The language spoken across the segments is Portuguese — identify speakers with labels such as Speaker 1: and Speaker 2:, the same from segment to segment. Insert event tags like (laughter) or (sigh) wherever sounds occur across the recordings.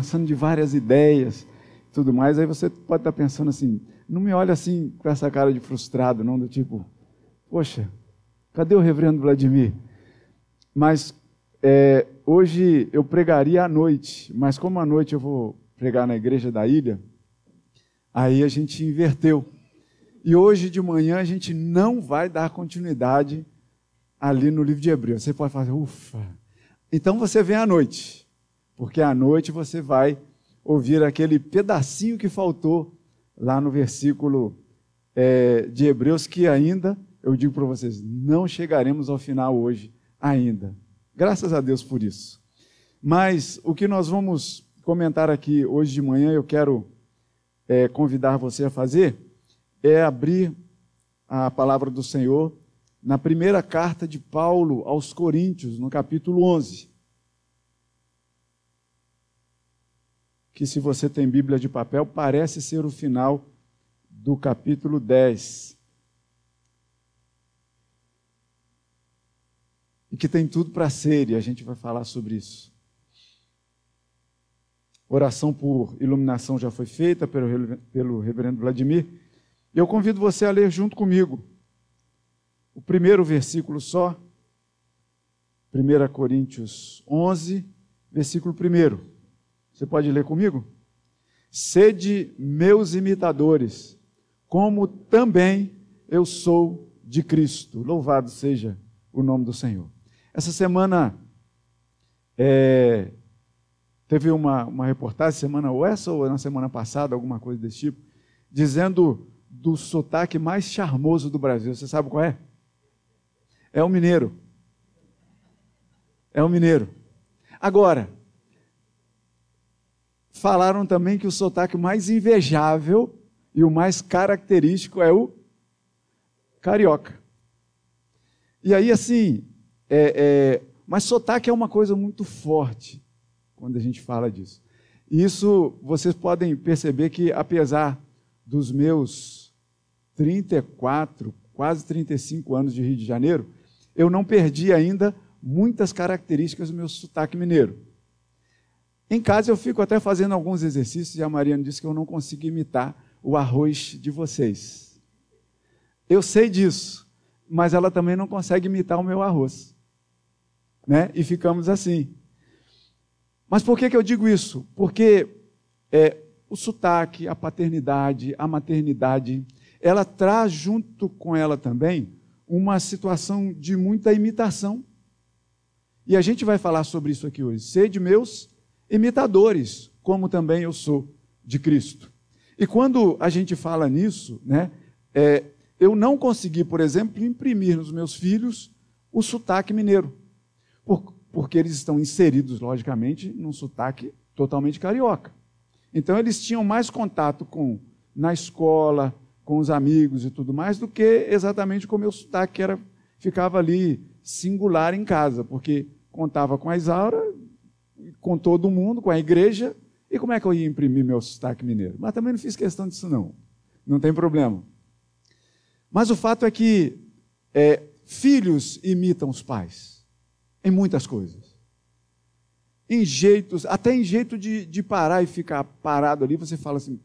Speaker 1: pensando de várias ideias, tudo mais, aí você pode estar pensando assim, não me olha assim com essa cara de frustrado, não, do tipo, poxa, cadê o reverendo Vladimir? Mas é, hoje eu pregaria à noite, mas como à noite eu vou pregar na igreja da ilha, aí a gente inverteu. E hoje de manhã a gente não vai dar continuidade ali no livro de Hebreus. Você pode fazer, ufa. Então você vem à noite, porque à noite você vai ouvir aquele pedacinho que faltou lá no versículo é, de Hebreus, que ainda, eu digo para vocês, não chegaremos ao final hoje ainda. Graças a Deus por isso. Mas o que nós vamos comentar aqui hoje de manhã, eu quero é, convidar você a fazer, é abrir a palavra do Senhor na primeira carta de Paulo aos Coríntios, no capítulo 11. Que, se você tem Bíblia de papel, parece ser o final do capítulo 10. E que tem tudo para ser, e a gente vai falar sobre isso. Oração por iluminação já foi feita pelo, pelo reverendo Vladimir. Eu convido você a ler junto comigo o primeiro versículo só, 1 Coríntios 11, versículo 1. Você pode ler comigo? Sede meus imitadores, como também eu sou de Cristo. Louvado seja o nome do Senhor. Essa semana é, teve uma, uma reportagem, semana ou essa ou na semana passada, alguma coisa desse tipo, dizendo do sotaque mais charmoso do Brasil. Você sabe qual é? É o mineiro. É o mineiro. Agora, falaram também que o sotaque mais invejável e o mais característico é o carioca. E aí, assim, é, é, mas sotaque é uma coisa muito forte quando a gente fala disso. E isso vocês podem perceber que, apesar dos meus 34, quase 35 anos de Rio de Janeiro, eu não perdi ainda muitas características do meu sotaque mineiro. Em casa eu fico até fazendo alguns exercícios e a Mariana disse que eu não consigo imitar o arroz de vocês. Eu sei disso, mas ela também não consegue imitar o meu arroz. Né? E ficamos assim. Mas por que, que eu digo isso? Porque é, o sotaque, a paternidade, a maternidade, ela traz junto com ela também uma situação de muita imitação. E a gente vai falar sobre isso aqui hoje. Sede meus imitadores, como também eu sou de Cristo. E quando a gente fala nisso, né, é, eu não consegui, por exemplo, imprimir nos meus filhos o sotaque mineiro, por, porque eles estão inseridos, logicamente, num sotaque totalmente carioca. Então, eles tinham mais contato com na escola, com os amigos e tudo mais, do que exatamente com o meu sotaque, que era, ficava ali singular em casa, porque contava com a Isaura, com todo mundo, com a igreja, e como é que eu ia imprimir meu sotaque mineiro? Mas também não fiz questão disso, não. Não tem problema. Mas o fato é que é, filhos imitam os pais em muitas coisas. Em jeitos, até em jeito de, de parar e ficar parado ali, você fala assim,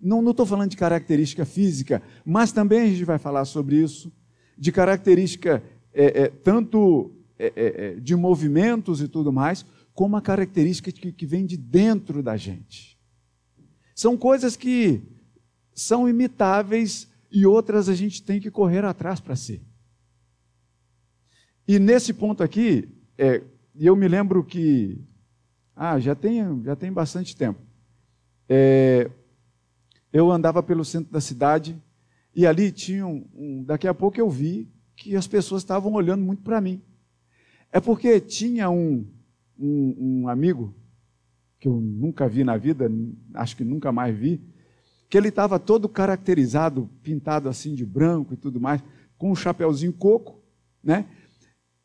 Speaker 1: não estou falando de característica física, mas também a gente vai falar sobre isso, de característica é, é, tanto é, é, é de movimentos e tudo mais, como a característica que, que vem de dentro da gente. São coisas que são imitáveis e outras a gente tem que correr atrás para ser. E nesse ponto aqui, é, eu me lembro que, ah, já tem, já tem bastante tempo. É, eu andava pelo centro da cidade e ali tinha um, um daqui a pouco eu vi que as pessoas estavam olhando muito para mim. É porque tinha um, um, um, amigo que eu nunca vi na vida, acho que nunca mais vi, que ele estava todo caracterizado, pintado assim de branco e tudo mais, com um chapéuzinho coco, né?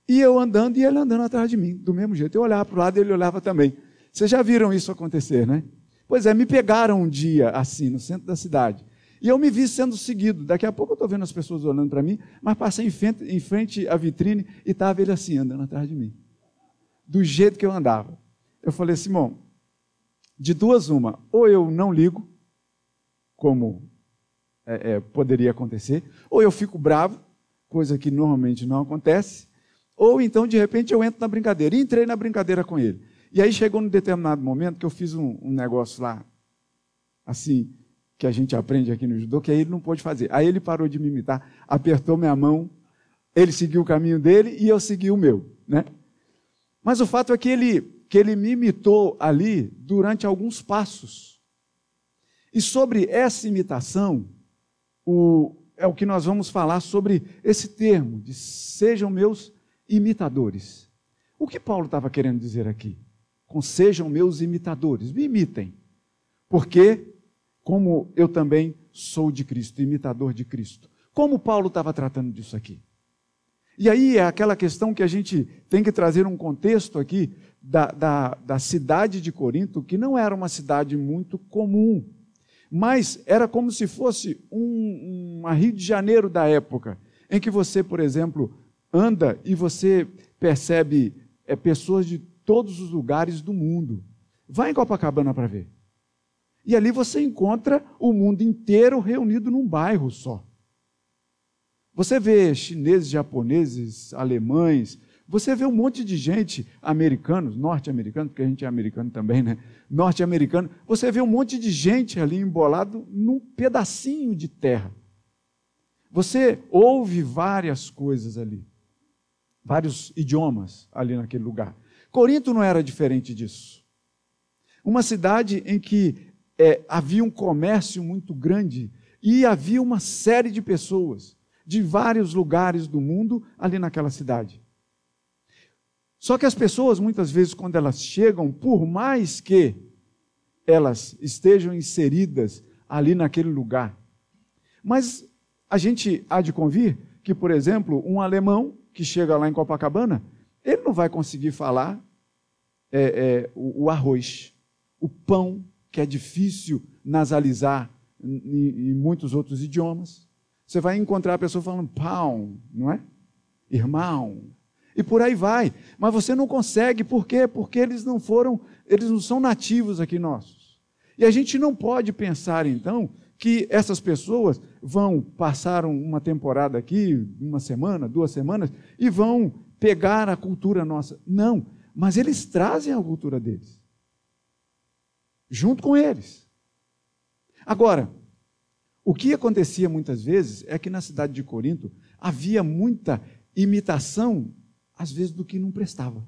Speaker 1: E eu andando e ele andando atrás de mim, do mesmo jeito. Eu olhava para o lado e ele olhava também. Vocês já viram isso acontecer, né? Pois é, me pegaram um dia assim, no centro da cidade. E eu me vi sendo seguido. Daqui a pouco eu estou vendo as pessoas olhando para mim, mas passei em frente, em frente à vitrine e estava ele assim, andando atrás de mim. Do jeito que eu andava. Eu falei, Simão, de duas uma, ou eu não ligo, como é, é, poderia acontecer, ou eu fico bravo, coisa que normalmente não acontece, ou então de repente eu entro na brincadeira. E entrei na brincadeira com ele. E aí chegou num determinado momento que eu fiz um, um negócio lá, assim, que a gente aprende aqui no judô, que aí ele não pôde fazer. Aí ele parou de me imitar, apertou minha mão, ele seguiu o caminho dele e eu segui o meu, né? Mas o fato é que ele que ele me imitou ali durante alguns passos. E sobre essa imitação, o, é o que nós vamos falar sobre esse termo, de sejam meus imitadores. O que Paulo estava querendo dizer aqui? Com sejam meus imitadores, me imitem. Porque, como eu também sou de Cristo, imitador de Cristo. Como Paulo estava tratando disso aqui? E aí é aquela questão que a gente tem que trazer um contexto aqui da, da, da cidade de Corinto, que não era uma cidade muito comum, mas era como se fosse um, uma Rio de Janeiro da época, em que você, por exemplo, anda e você percebe é, pessoas de todos os lugares do mundo. Vai em Copacabana para ver. E ali você encontra o mundo inteiro reunido num bairro só. Você vê chineses, japoneses, alemães, você vê um monte de gente, americanos, norte-americanos, porque a gente é americano também, né? Norte-americano. Você vê um monte de gente ali embolado num pedacinho de terra. Você ouve várias coisas ali, vários idiomas ali naquele lugar. Corinto não era diferente disso. Uma cidade em que é, havia um comércio muito grande e havia uma série de pessoas de vários lugares do mundo ali naquela cidade. Só que as pessoas, muitas vezes, quando elas chegam, por mais que elas estejam inseridas ali naquele lugar, mas a gente há de convir que, por exemplo, um alemão que chega lá em Copacabana, ele não vai conseguir falar é, é, o, o, arroz, o pão, que é difícil nasalizar em, em muitos outros idiomas. Você vai encontrar a pessoa falando pão, não é? Irmão, e por aí vai. Mas você não consegue, por quê? Porque eles não foram, eles não são nativos aqui nossos. E a gente não pode pensar então que essas pessoas vão passar uma temporada aqui, uma semana, duas semanas, e vão pegar a cultura nossa. Não, mas eles trazem a cultura deles. Junto com eles. Agora, o que acontecia muitas vezes é que na cidade de Corinto havia muita imitação às vezes, do que não prestava.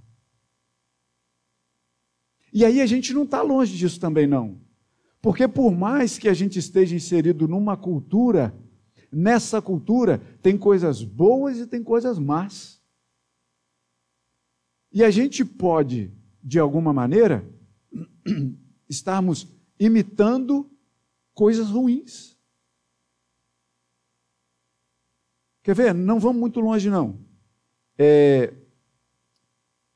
Speaker 1: E aí a gente não está longe disso também, não. Porque por mais que a gente esteja inserido numa cultura, nessa cultura tem coisas boas e tem coisas más. E a gente pode, de alguma maneira, (clears throat) estarmos imitando coisas ruins. Quer ver? Não vamos muito longe, não. É,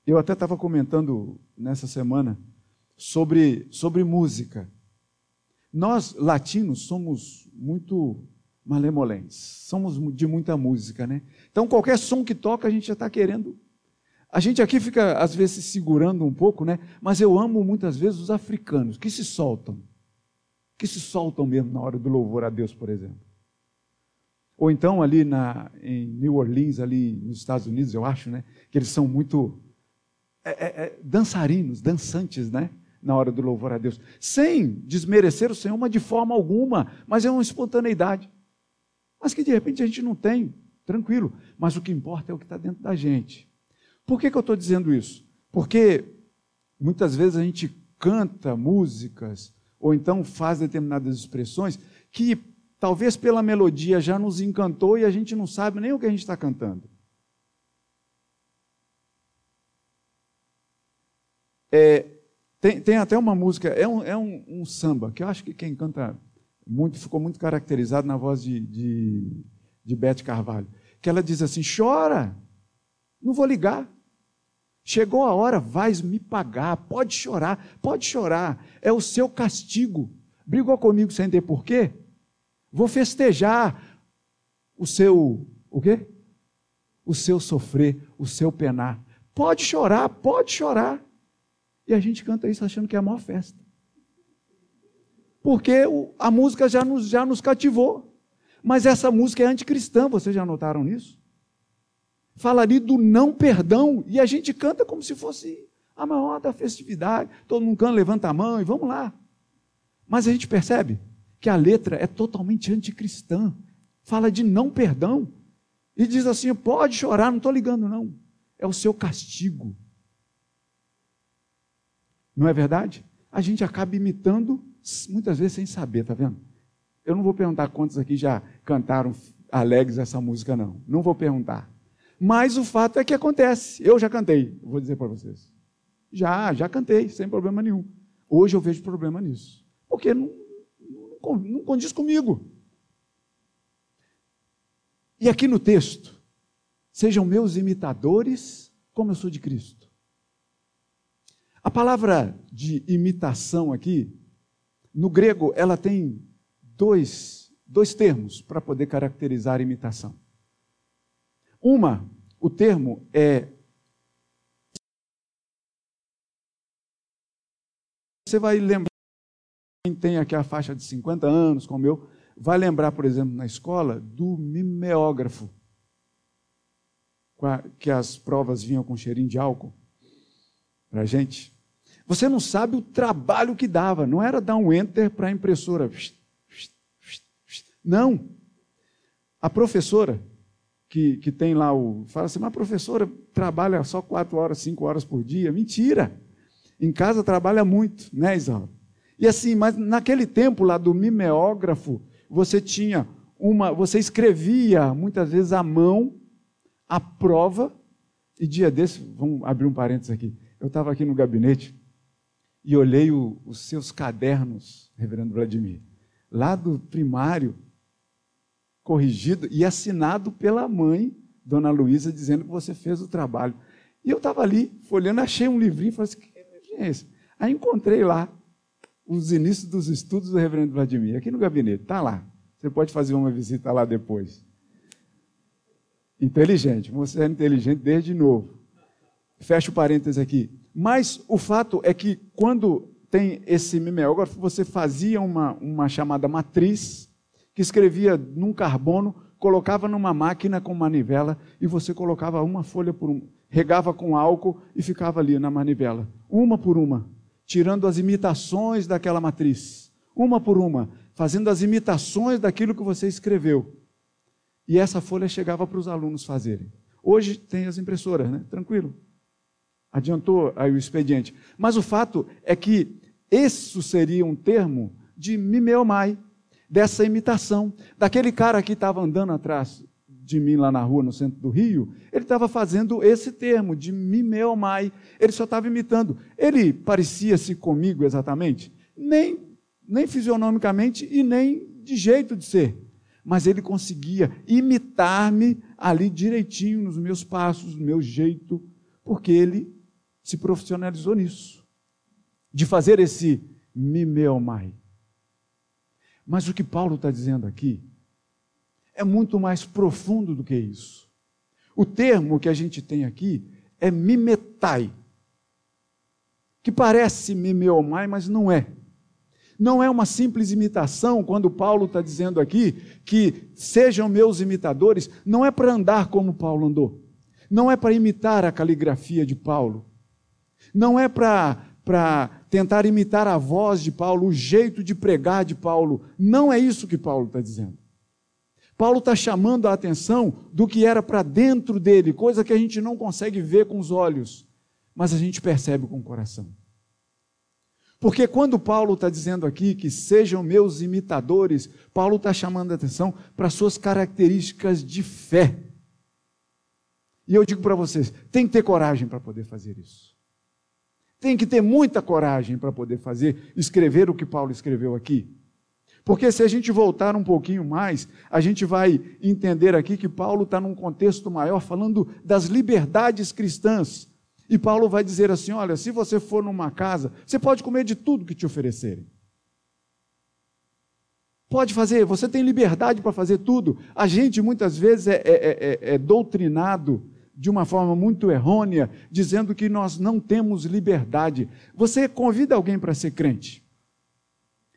Speaker 1: eu até estava comentando nessa semana sobre, sobre música. Nós, latinos, somos muito malemolentes, somos de muita música, né? Então, qualquer som que toca, a gente já está querendo. A gente aqui fica, às vezes, se segurando um pouco, né? Mas eu amo muitas vezes os africanos, que se soltam. Que se soltam mesmo na hora do louvor a Deus, por exemplo. Ou então ali na, em New Orleans, ali nos Estados Unidos, eu acho, né? Que eles são muito é, é, é, dançarinos, dançantes, né? Na hora do louvor a Deus. Sem desmerecer o Senhor, mas de forma alguma, mas é uma espontaneidade. Mas que de repente a gente não tem, tranquilo. Mas o que importa é o que está dentro da gente. Por que, que eu estou dizendo isso? Porque muitas vezes a gente canta músicas, ou então faz determinadas expressões, que talvez pela melodia já nos encantou e a gente não sabe nem o que a gente está cantando. É, tem, tem, até uma música, é, um, é um, um, samba, que eu acho que quem canta muito, ficou muito caracterizado na voz de, de, de Carvalho, que ela diz assim: chora, não vou ligar. Chegou a hora, vais me pagar, pode chorar, pode chorar, é o seu castigo. Brigou comigo sem ter porquê? Vou festejar o seu, o quê? O seu sofrer, o seu penar. Pode chorar, pode chorar. E a gente canta isso achando que é a maior festa. porque a música já nos, já nos cativou. Mas essa música é anticristã, vocês já notaram nisso? Fala ali do não perdão, e a gente canta como se fosse a maior da festividade. Todo mundo canta, levanta a mão e vamos lá. Mas a gente percebe que a letra é totalmente anticristã. Fala de não perdão. E diz assim: pode chorar, não estou ligando, não. É o seu castigo. Não é verdade? A gente acaba imitando, muitas vezes sem saber, tá vendo? Eu não vou perguntar quantos aqui já cantaram alegres essa música, não. Não vou perguntar. Mas o fato é que acontece. Eu já cantei, vou dizer para vocês. Já, já cantei, sem problema nenhum. Hoje eu vejo problema nisso. Porque não, não, não condiz comigo. E aqui no texto, sejam meus imitadores, como eu sou de Cristo. A palavra de imitação aqui, no grego, ela tem dois, dois termos para poder caracterizar a imitação. Uma, o termo é. Você vai lembrar, quem tem aqui a faixa de 50 anos, como eu, vai lembrar, por exemplo, na escola, do mimeógrafo, que as provas vinham com cheirinho de álcool para a gente. Você não sabe o trabalho que dava, não era dar um enter para a impressora. Não. A professora, que, que tem lá o. Fala assim, mas professora trabalha só quatro horas, cinco horas por dia. Mentira! Em casa trabalha muito, né, Isaura? E assim, mas naquele tempo lá do mimeógrafo, você tinha uma. Você escrevia muitas vezes à mão a prova, e dia desse, vamos abrir um parênteses aqui. Eu estava aqui no gabinete e olhei o, os seus cadernos, reverendo Vladimir, lá do primário, corrigido e assinado pela mãe, Dona Luísa, dizendo que você fez o trabalho. E eu estava ali, folhando, achei um livrinho, falei assim, que livrinho é esse? Aí encontrei lá os inícios dos estudos do reverendo Vladimir, aqui no gabinete, está lá. Você pode fazer uma visita lá depois. Inteligente, você é inteligente desde novo. Fecha o parênteses aqui. Mas o fato é que quando tem esse mimeógrafo, você fazia uma, uma chamada matriz, que escrevia num carbono, colocava numa máquina com manivela e você colocava uma folha por uma, regava com álcool e ficava ali na manivela, uma por uma, tirando as imitações daquela matriz, uma por uma, fazendo as imitações daquilo que você escreveu. E essa folha chegava para os alunos fazerem. Hoje tem as impressoras, né? Tranquilo. Adiantou aí o expediente. Mas o fato é que isso seria um termo de mimeomai, dessa imitação. Daquele cara que estava andando atrás de mim lá na rua, no centro do Rio, ele estava fazendo esse termo de mimeomai. Ele só estava imitando. Ele parecia-se comigo exatamente? Nem, nem fisionomicamente e nem de jeito de ser. Mas ele conseguia imitar-me ali direitinho nos meus passos, no meu jeito, porque ele se profissionalizou nisso. De fazer esse mimeomai. Mas o que Paulo está dizendo aqui é muito mais profundo do que isso. O termo que a gente tem aqui é mimetai, que parece mimeomai, mas não é. Não é uma simples imitação, quando Paulo está dizendo aqui que sejam meus imitadores, não é para andar como Paulo andou, não é para imitar a caligrafia de Paulo, não é para para tentar imitar a voz de Paulo, o jeito de pregar de Paulo. Não é isso que Paulo está dizendo. Paulo está chamando a atenção do que era para dentro dele, coisa que a gente não consegue ver com os olhos, mas a gente percebe com o coração. Porque quando Paulo está dizendo aqui que sejam meus imitadores, Paulo está chamando a atenção para suas características de fé. E eu digo para vocês: tem que ter coragem para poder fazer isso. Tem que ter muita coragem para poder fazer, escrever o que Paulo escreveu aqui. Porque se a gente voltar um pouquinho mais, a gente vai entender aqui que Paulo está num contexto maior, falando das liberdades cristãs. E Paulo vai dizer assim: olha, se você for numa casa, você pode comer de tudo que te oferecerem. Pode fazer, você tem liberdade para fazer tudo. A gente muitas vezes é, é, é, é doutrinado de uma forma muito errônea, dizendo que nós não temos liberdade. Você convida alguém para ser crente.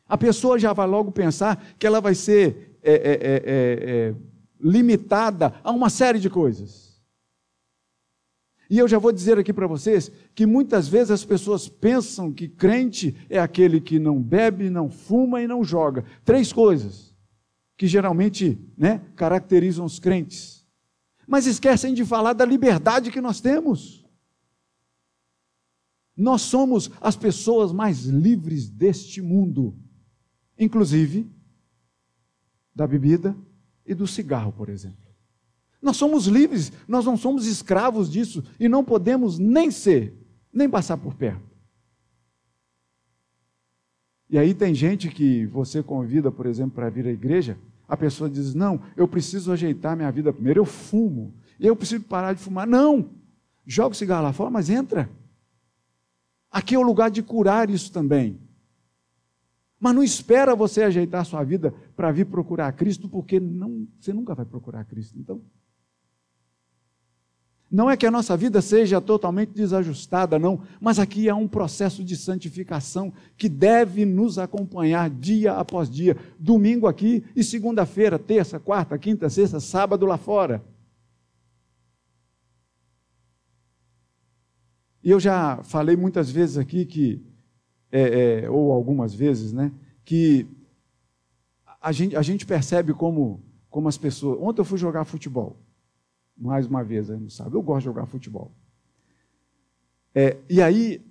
Speaker 1: A pessoa já vai logo pensar que ela vai ser é, é, é, é limitada a uma série de coisas. E eu já vou dizer aqui para vocês que muitas vezes as pessoas pensam que crente é aquele que não bebe, não fuma e não joga. Três coisas que geralmente né, caracterizam os crentes. Mas esquecem de falar da liberdade que nós temos. Nós somos as pessoas mais livres deste mundo, inclusive da bebida e do cigarro, por exemplo. Nós somos livres, nós não somos escravos disso e não podemos nem ser, nem passar por perto. E aí tem gente que você convida, por exemplo, para vir à igreja, a pessoa diz: Não, eu preciso ajeitar minha vida primeiro, eu fumo, eu preciso parar de fumar. Não, joga o cigarro lá fora, mas entra. Aqui é o lugar de curar isso também. Mas não espera você ajeitar a sua vida para vir procurar Cristo, porque não, você nunca vai procurar Cristo. Então, não é que a nossa vida seja totalmente desajustada, não, mas aqui há um processo de santificação que deve nos acompanhar dia após dia, domingo aqui e segunda-feira, terça, quarta, quinta, sexta, sábado lá fora. E eu já falei muitas vezes aqui que, é, é, ou algumas vezes, né, que a gente, a gente percebe como, como as pessoas. Ontem eu fui jogar futebol mais uma vez, aí não sabe, eu gosto de jogar futebol. É, e aí,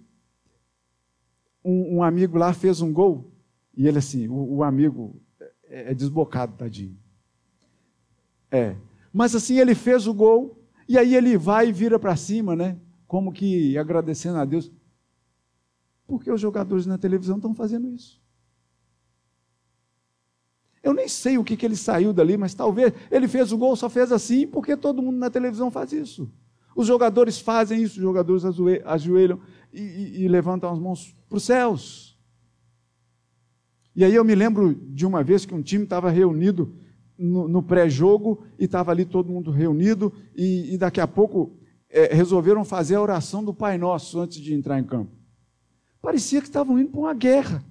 Speaker 1: um, um, amigo lá fez um gol, e ele assim, o, o amigo é, é desbocado, tadinho. É. Mas assim, ele fez o gol, e aí ele vai e vira para cima, né? Como que agradecendo a Deus. Porque os jogadores na televisão estão fazendo isso. Eu nem sei o que, que ele saiu dali, mas talvez ele fez o gol, só fez assim, porque todo mundo na televisão faz isso. Os jogadores fazem isso, os jogadores ajoelham e, e, e levantam as mãos para os céus. E aí eu me lembro de uma vez que um time estava reunido no, no pré-jogo e estava ali todo mundo reunido, e, e daqui a pouco é, resolveram fazer a oração do Pai Nosso antes de entrar em campo. Parecia que estavam indo para uma guerra.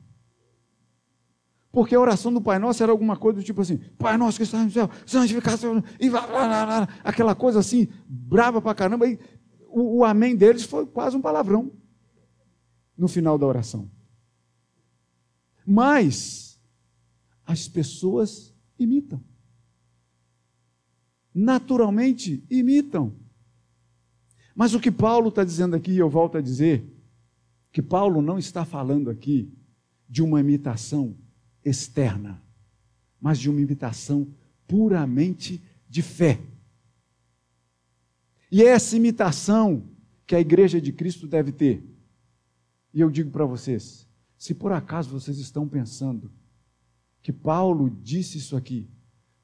Speaker 1: Porque a oração do Pai Nosso era alguma coisa do tipo assim: Pai Nosso que está no céu, santificado, e blá, blá, blá, blá, aquela coisa assim, brava pra caramba. E o, o amém deles foi quase um palavrão no final da oração. Mas as pessoas imitam. Naturalmente imitam. Mas o que Paulo está dizendo aqui, eu volto a dizer, que Paulo não está falando aqui de uma imitação externa, mas de uma imitação puramente de fé. E é essa imitação que a igreja de Cristo deve ter. E eu digo para vocês: se por acaso vocês estão pensando que Paulo disse isso aqui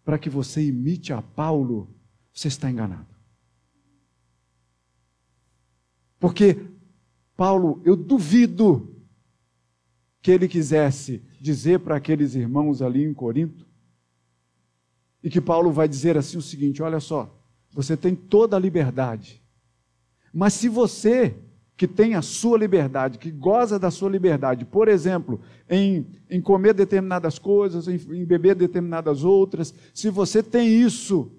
Speaker 1: para que você imite a Paulo, você está enganado. Porque Paulo, eu duvido que ele quisesse dizer para aqueles irmãos ali em Corinto. E que Paulo vai dizer assim o seguinte: olha só, você tem toda a liberdade, mas se você que tem a sua liberdade, que goza da sua liberdade, por exemplo, em, em comer determinadas coisas, em, em beber determinadas outras, se você tem isso,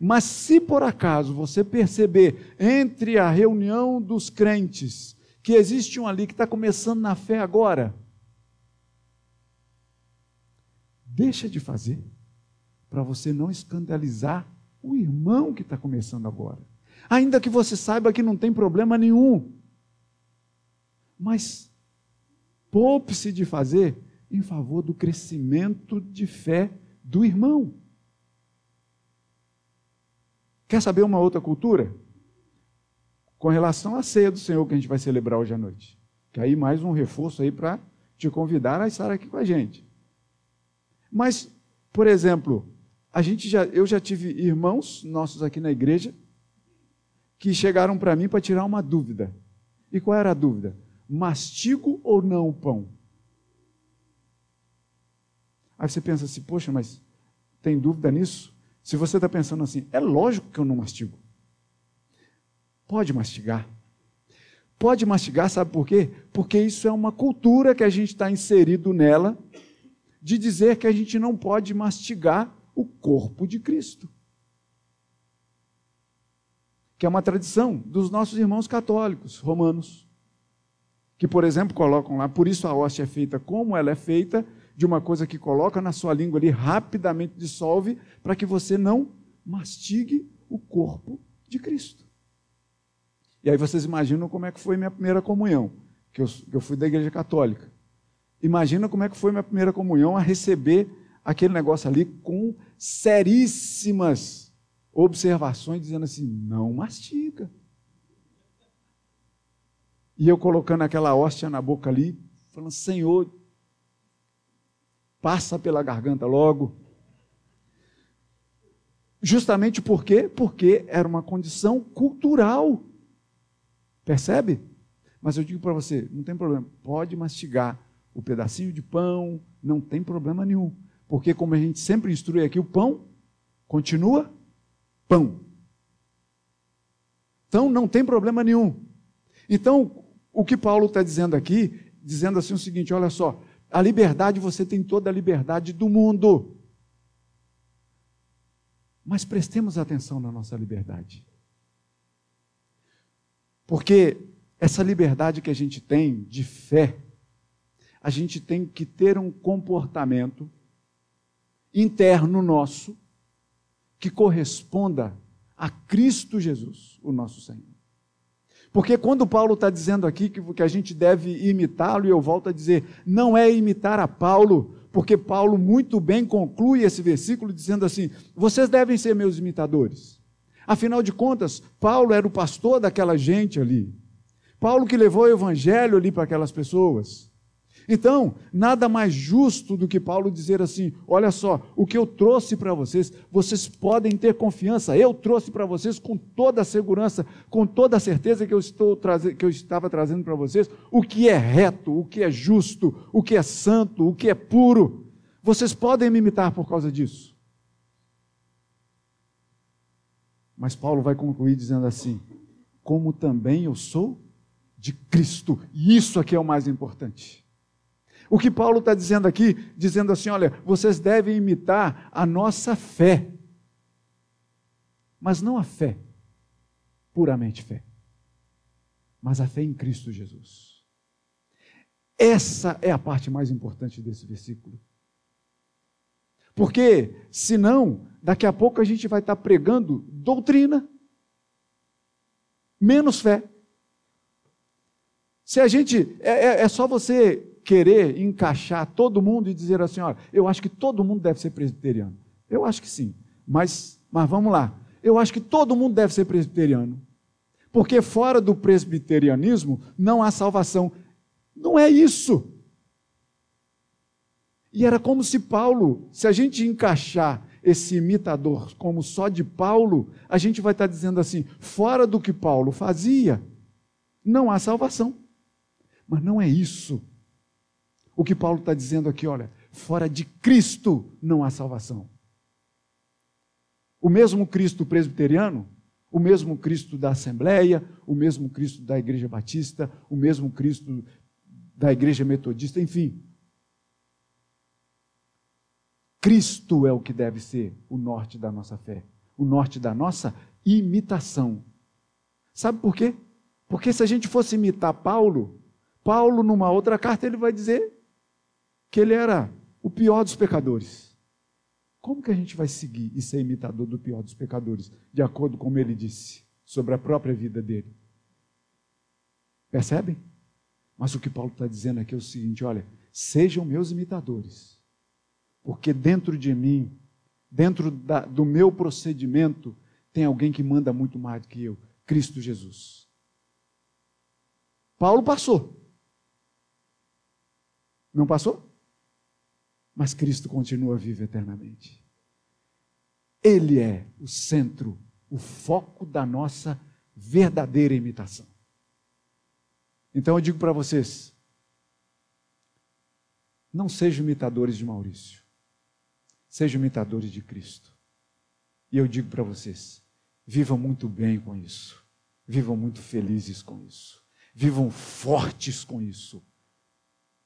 Speaker 1: mas se por acaso você perceber entre a reunião dos crentes que existe um ali que está começando na fé agora, Deixa de fazer, para você não escandalizar o irmão que está começando agora. Ainda que você saiba que não tem problema nenhum. Mas poupe-se de fazer em favor do crescimento de fé do irmão. Quer saber uma outra cultura? Com relação à ceia do Senhor que a gente vai celebrar hoje à noite. Que aí mais um reforço aí para te convidar a estar aqui com a gente. Mas, por exemplo, a gente já, eu já tive irmãos nossos aqui na igreja que chegaram para mim para tirar uma dúvida. E qual era a dúvida? Mastigo ou não o pão? Aí você pensa assim, poxa, mas tem dúvida nisso? Se você está pensando assim, é lógico que eu não mastigo. Pode mastigar. Pode mastigar, sabe por quê? Porque isso é uma cultura que a gente está inserido nela de dizer que a gente não pode mastigar o corpo de Cristo. Que é uma tradição dos nossos irmãos católicos romanos. Que, por exemplo, colocam lá, por isso a hóstia é feita como ela é feita, de uma coisa que coloca na sua língua ali, rapidamente dissolve, para que você não mastigue o corpo de Cristo. E aí vocês imaginam como é que foi minha primeira comunhão, que eu, que eu fui da igreja católica. Imagina como é que foi minha primeira comunhão a receber aquele negócio ali com seríssimas observações, dizendo assim: não mastiga. E eu colocando aquela hóstia na boca ali, falando: Senhor, passa pela garganta logo. Justamente por quê? Porque era uma condição cultural. Percebe? Mas eu digo para você: não tem problema, pode mastigar o pedacinho de pão, não tem problema nenhum. Porque, como a gente sempre instrui aqui, o pão continua pão. Então, não tem problema nenhum. Então, o que Paulo está dizendo aqui, dizendo assim o seguinte: olha só, a liberdade, você tem toda a liberdade do mundo. Mas prestemos atenção na nossa liberdade. Porque essa liberdade que a gente tem de fé, a gente tem que ter um comportamento interno nosso que corresponda a Cristo Jesus, o nosso Senhor. Porque quando Paulo está dizendo aqui que, a gente deve imitá-lo, e eu volto a dizer, não é imitar a Paulo, porque Paulo muito bem conclui esse versículo dizendo assim: vocês devem ser meus imitadores. Afinal de contas, Paulo era o pastor daquela gente ali. Paulo que levou o evangelho ali para aquelas pessoas. Então, nada mais justo do que Paulo dizer assim: olha só, o que eu trouxe para vocês, vocês podem ter confiança. Eu trouxe para vocês com toda a segurança, com toda a certeza que eu, estou que eu estava trazendo para vocês o que é reto, o que é justo, o que é santo, o que é puro. Vocês podem me imitar por causa disso. Mas Paulo vai concluir dizendo assim: como também eu sou de Cristo. E isso aqui é o mais importante. O que Paulo está dizendo aqui, dizendo assim: olha, vocês devem imitar a nossa fé, mas não a fé, puramente fé, mas a fé em Cristo Jesus. Essa é a parte mais importante desse versículo. Porque, senão, daqui a pouco a gente vai estar pregando doutrina, menos fé. Se a gente. É, é, é só você querer encaixar todo mundo e dizer assim: olha, eu acho que todo mundo deve ser presbiteriano. Eu acho que sim, mas, mas vamos lá. Eu acho que todo mundo deve ser presbiteriano. Porque fora do presbiterianismo não há salvação. Não é isso. E era como se Paulo, se a gente encaixar esse imitador como só de Paulo, a gente vai estar dizendo assim: fora do que Paulo fazia, não há salvação. Mas não é isso o que Paulo está dizendo aqui, olha, fora de Cristo não há salvação. O mesmo Cristo presbiteriano, o mesmo Cristo da Assembleia, o mesmo Cristo da Igreja Batista, o mesmo Cristo da Igreja Metodista, enfim. Cristo é o que deve ser o norte da nossa fé, o norte da nossa imitação. Sabe por quê? Porque se a gente fosse imitar Paulo, Paulo, numa outra carta, ele vai dizer que ele era o pior dos pecadores. Como que a gente vai seguir e ser imitador do pior dos pecadores, de acordo com como ele disse sobre a própria vida dele? Percebem? Mas o que Paulo está dizendo aqui é o seguinte: olha, sejam meus imitadores, porque dentro de mim, dentro da, do meu procedimento, tem alguém que manda muito mais do que eu, Cristo Jesus. Paulo passou. Não passou? Mas Cristo continua vivo eternamente. Ele é o centro, o foco da nossa verdadeira imitação. Então eu digo para vocês: não sejam imitadores de Maurício, sejam imitadores de Cristo. E eu digo para vocês: vivam muito bem com isso, vivam muito felizes com isso, vivam fortes com isso,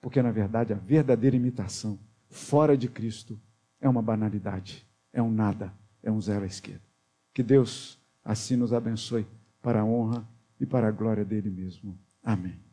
Speaker 1: porque na verdade a verdadeira imitação fora de Cristo é uma banalidade, é um nada, é um zero à esquerda. Que Deus assim nos abençoe para a honra e para a glória dele mesmo. Amém.